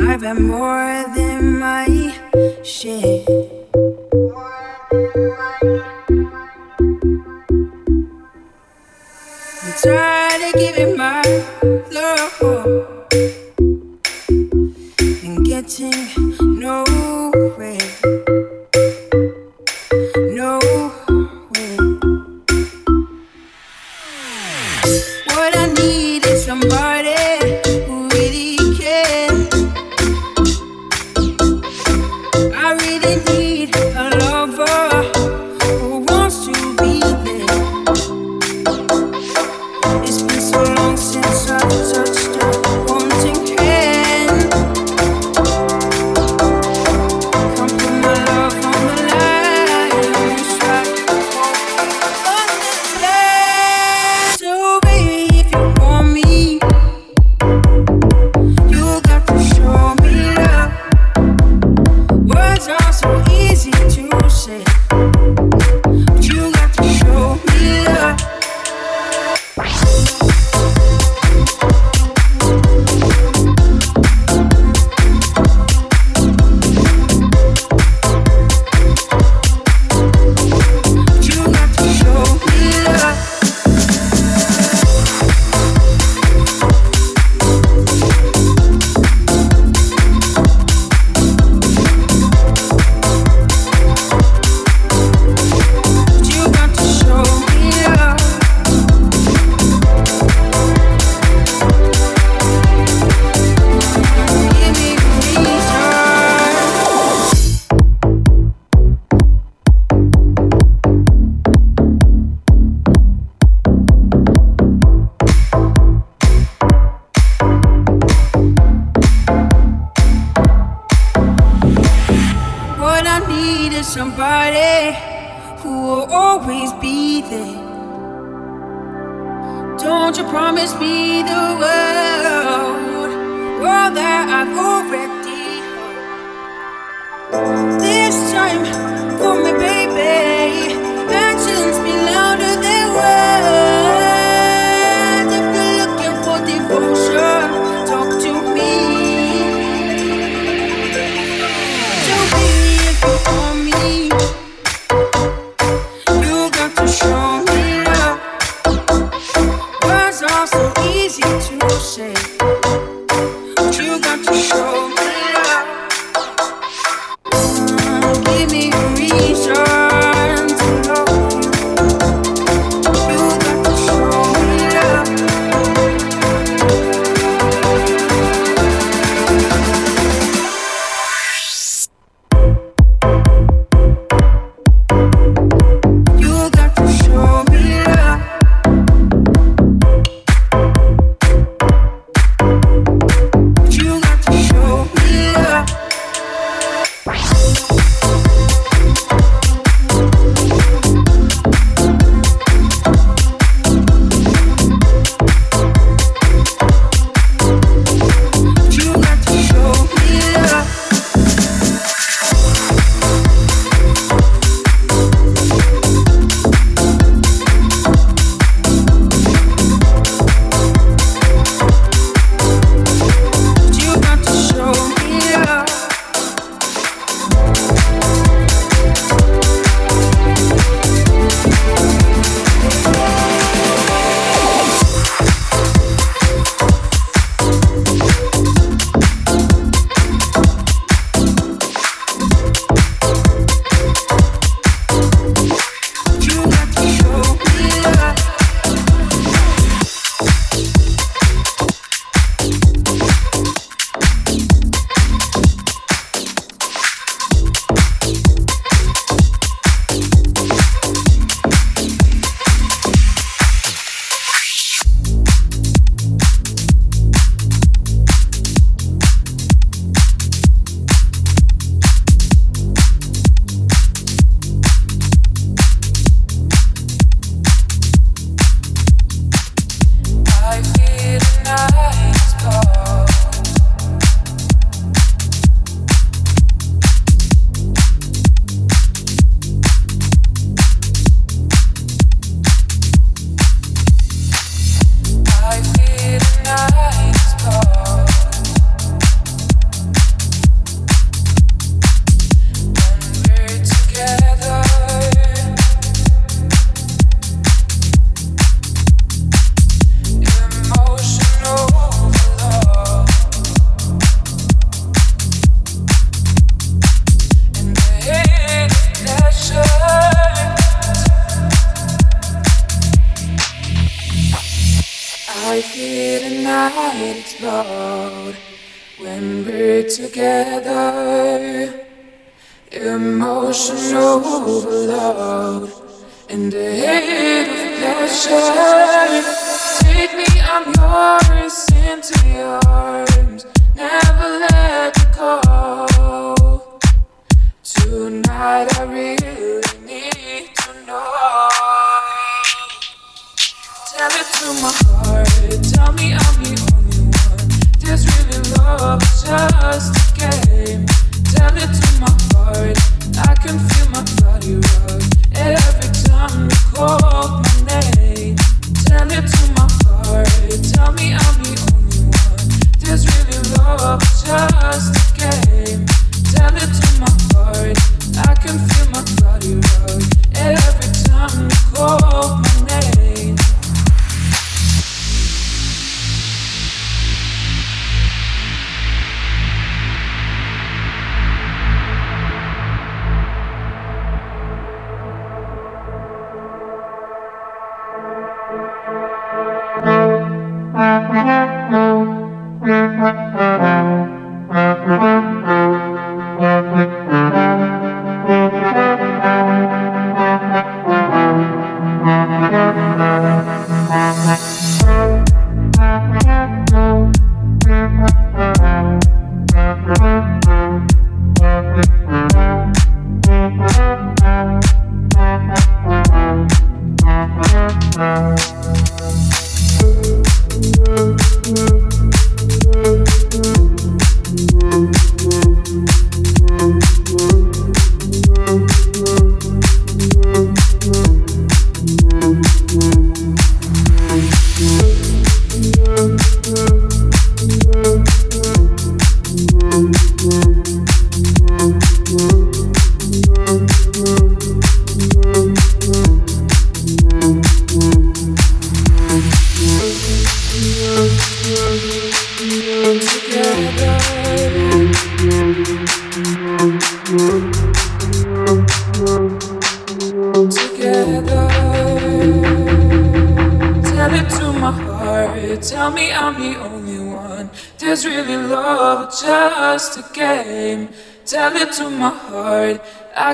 I've had more than my share. I explode when we're together. Emotional overload and a hit of pleasure. Take me, I'm yours, into your arms. Never let go. Tonight I really need to know. Tell it to my heart. Tell me I'm the every time you call your name tell it to my heart. Tell me, i'll be on your word just really love just came tell it to my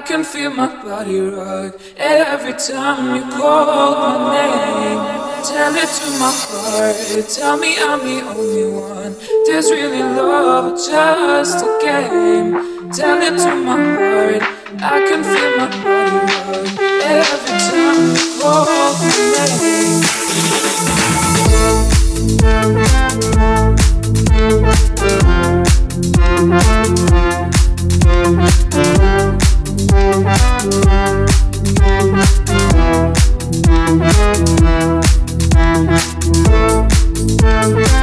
can feel my body rock every time you call my name. Tell it to my heart. Tell me I'm the only one. There's really love, just a game. Tell it to my heart. I can feel my body rock every time you call my name. Thank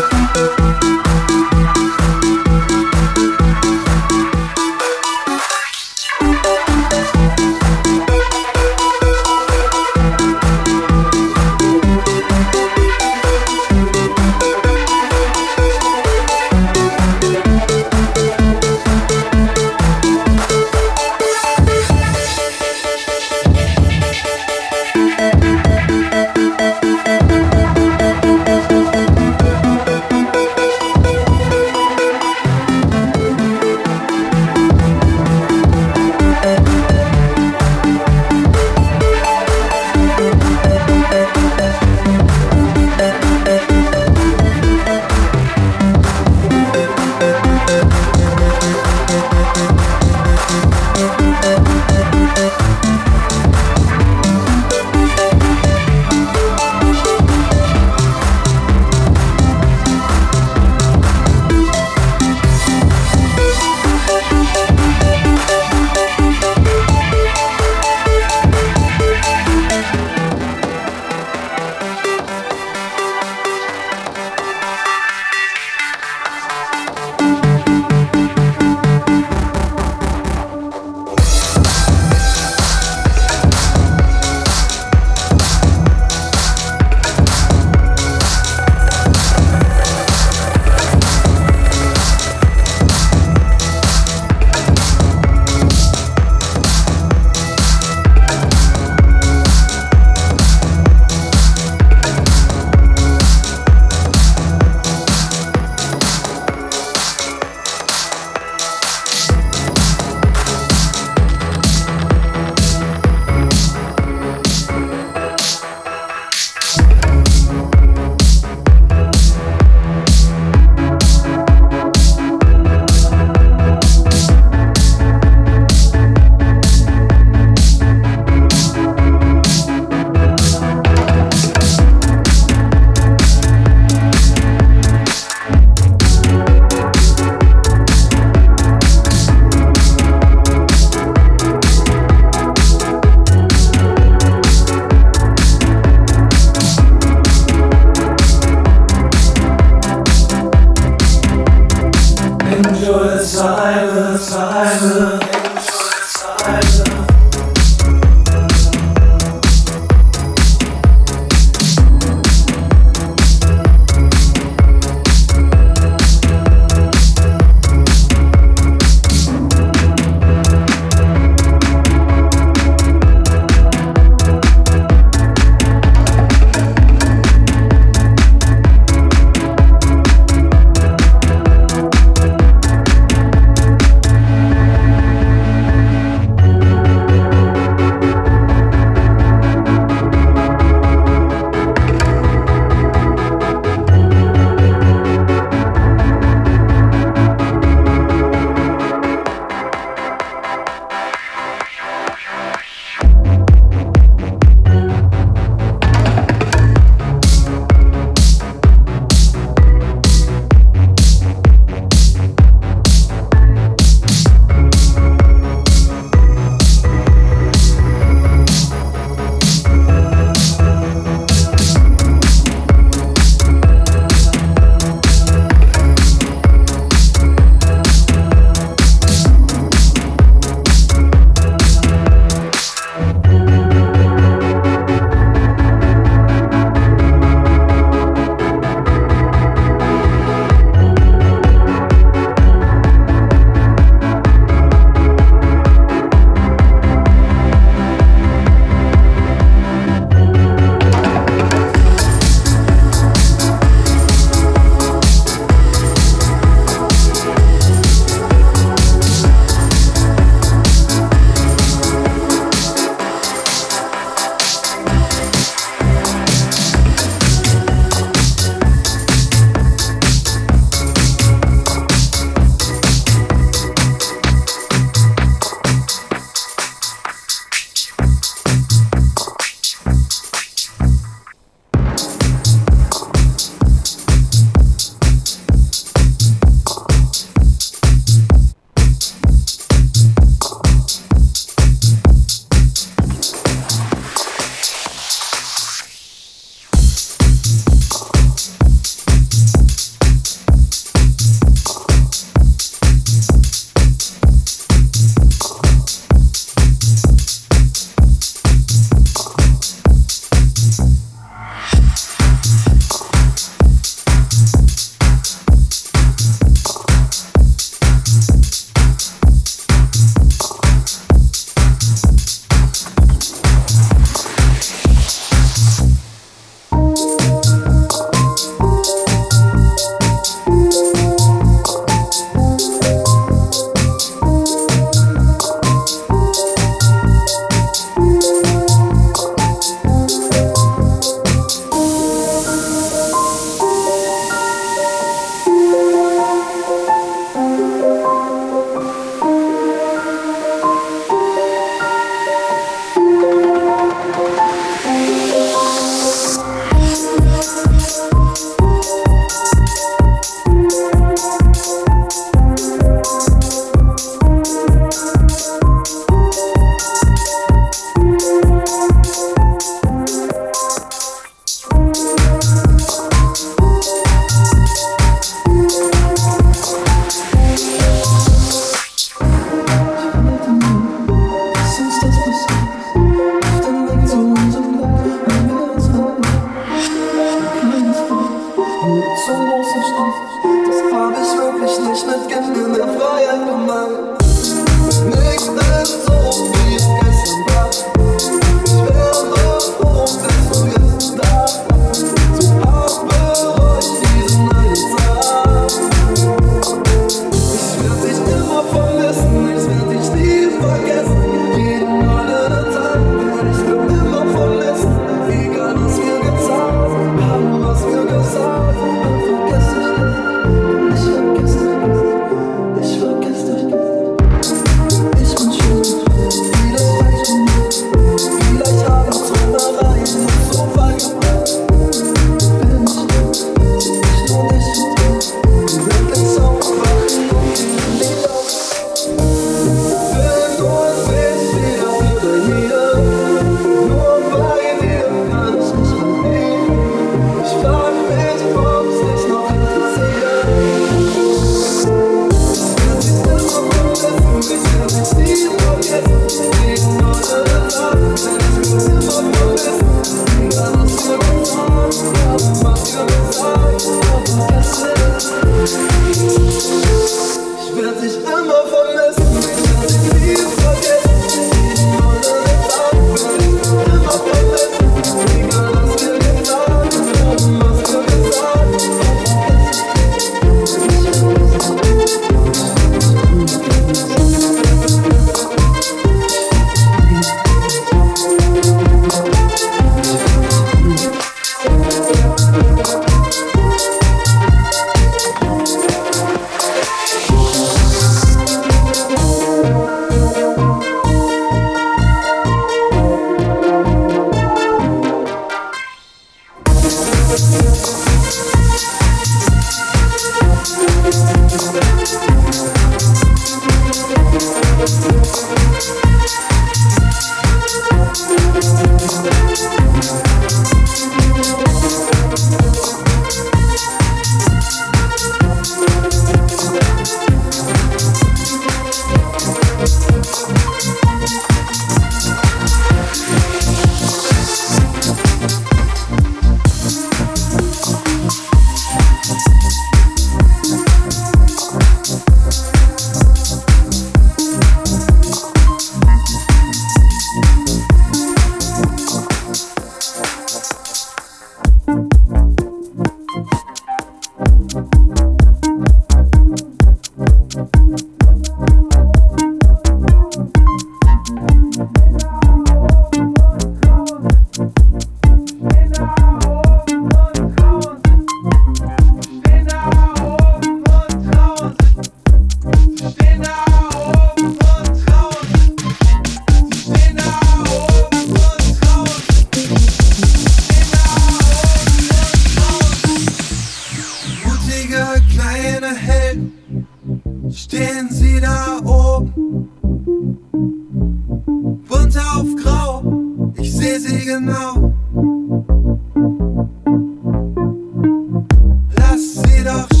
dag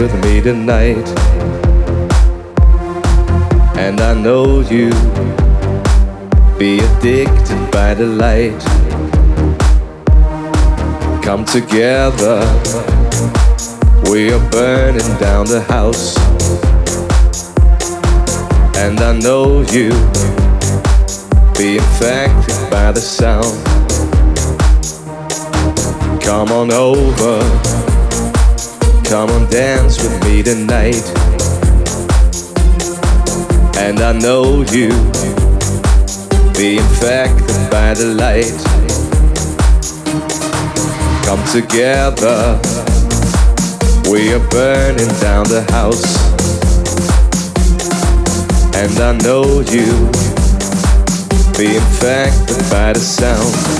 with me tonight. And I know you be addicted by the light. Come together, we are burning down the house. And I know you be affected by the sound. Come on over. Come and dance with me tonight. And I know you be infected by the light. Come together, we are burning down the house. And I know you be infected by the sound.